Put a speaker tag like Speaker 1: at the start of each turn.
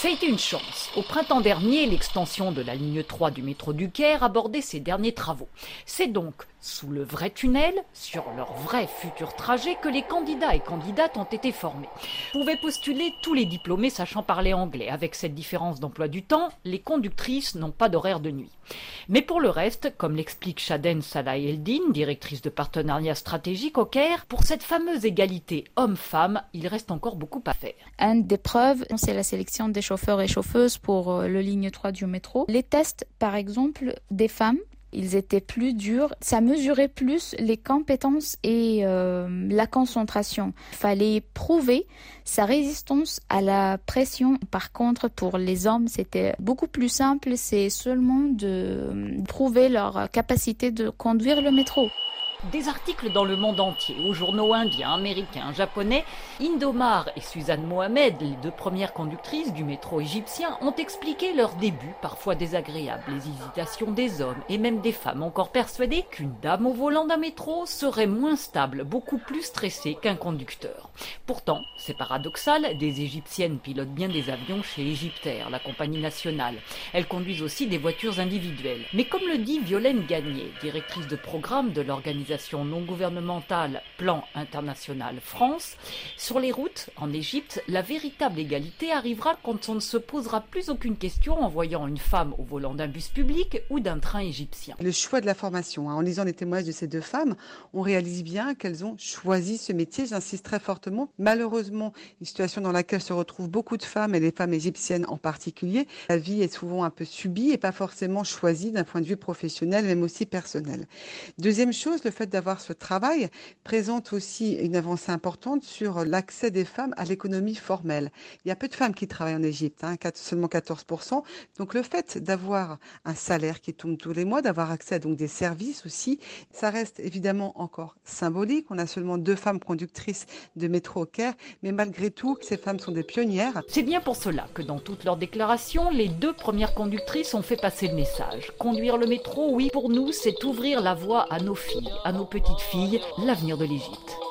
Speaker 1: Ça a été une chance. Au printemps dernier, l'extension de la ligne 3 du métro du Caire abordait ses derniers travaux. C'est donc sous le vrai tunnel, sur leur vrai futur trajet, que les candidats et candidates ont été formés. Pouvaient postuler tous les diplômés sachant parler anglais. Avec cette différence d'emploi du temps, les conductrices n'ont pas d'horaire de nuit. Mais pour le reste, comme l'explique Shaden Salah Eldin, directrice de partenariat stratégique au Caire, pour cette fameuse égalité homme-femme, il reste encore beaucoup à faire.
Speaker 2: Une des preuves, c'est la sélection des chauffeurs et chauffeuses pour euh, le ligne 3 du métro. Les tests, par exemple, des femmes ils étaient plus durs. Ça mesurait plus les compétences et euh, la concentration. Il fallait prouver sa résistance à la pression. Par contre, pour les hommes, c'était beaucoup plus simple. C'est seulement de prouver leur capacité de conduire le métro.
Speaker 1: Des articles dans le monde entier, aux journaux indiens, américains, japonais, Indomar et Suzanne Mohamed, les deux premières conductrices du métro égyptien, ont expliqué leurs débuts, parfois désagréables, les hésitations des hommes et même des femmes encore persuadées qu'une dame au volant d'un métro serait moins stable, beaucoup plus stressée qu'un conducteur. Pourtant, c'est paradoxal, des Égyptiennes pilotent bien des avions chez Egyptair, la compagnie nationale. Elles conduisent aussi des voitures individuelles. Mais comme le dit Violaine Gagné, directrice de programme de non gouvernementale Plan International France, sur les routes en Égypte, la véritable égalité arrivera quand on ne se posera plus aucune question en voyant une femme au volant d'un bus public ou d'un train égyptien.
Speaker 3: Le choix de la formation, hein. en lisant les témoignages de ces deux femmes, on réalise bien qu'elles ont choisi ce métier, j'insiste très fortement. Malheureusement, une situation dans laquelle se retrouvent beaucoup de femmes et les femmes égyptiennes en particulier, la vie est souvent un peu subie et pas forcément choisie d'un point de vue professionnel, même aussi personnel. Deuxième chose, le fait d'avoir ce travail présente aussi une avancée importante sur l'accès des femmes à l'économie formelle. Il y a peu de femmes qui travaillent en Égypte, hein, seulement 14%. Donc le fait d'avoir un salaire qui tombe tous les mois, d'avoir accès à donc des services aussi, ça reste évidemment encore symbolique. On a seulement deux femmes conductrices de métro au Caire, mais malgré tout, ces femmes sont des pionnières.
Speaker 1: C'est bien pour cela que dans toutes leurs déclarations, les deux premières conductrices ont fait passer le message. Conduire le métro, oui, pour nous, c'est ouvrir la voie à nos filles, à nos petites filles, l'avenir de l'Égypte.